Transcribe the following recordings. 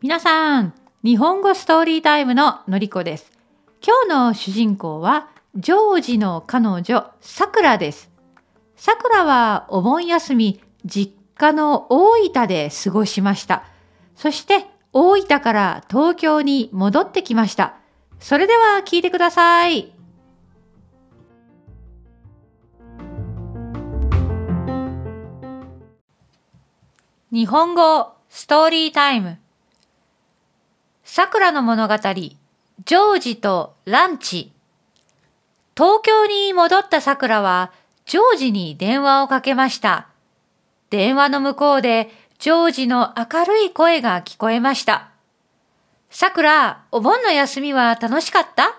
皆さん、日本語ストーリータイムののりこです。今日の主人公は、ジョージの彼女、さくらです。さくらはお盆休み、実家の大分で過ごしました。そして大分から東京に戻ってきました。それでは聞いてください。日本語ストーリータイムさくらの物語ジョージとランチ東京に戻ったさくらはジョージに電話をかけました。電話の向こうでジョージの明るい声が聞こえました。さくら、お盆の休みは楽しかった？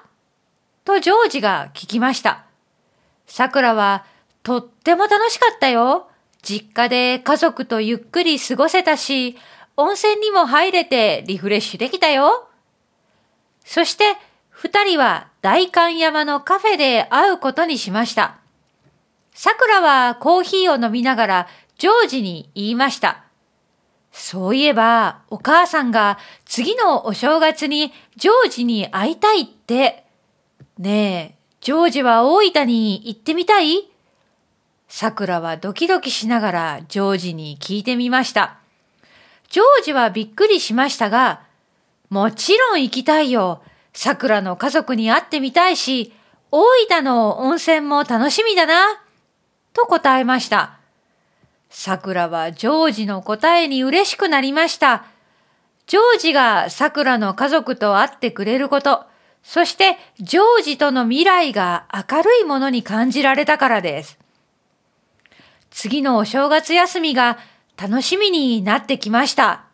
とジョージが聞きました。さくらは、とっても楽しかったよ。実家で家族とゆっくり過ごせたし、温泉にも入れてリフレッシュできたよ。そして、二人は大観山のカフェで会うことにしました。さくらはコーヒーを飲みながらジョージに言いました。そういえば、お母さんが次のお正月にジョージに会いたいって。ねえ、ジョージは大分に行ってみたい？桜はドキドキしながらジョージに聞いてみました。ジョージはびっくりしましたが、もちろん行きたいよ。桜の家族に会ってみたいし、大分の温泉も楽しみだな。と答えました。桜はジョージの答えに嬉しくなりました。ジョージが桜の家族と会ってくれること、そしてジョージとの未来が明るいものに感じられたからです。次のお正月休みが楽しみになってきました。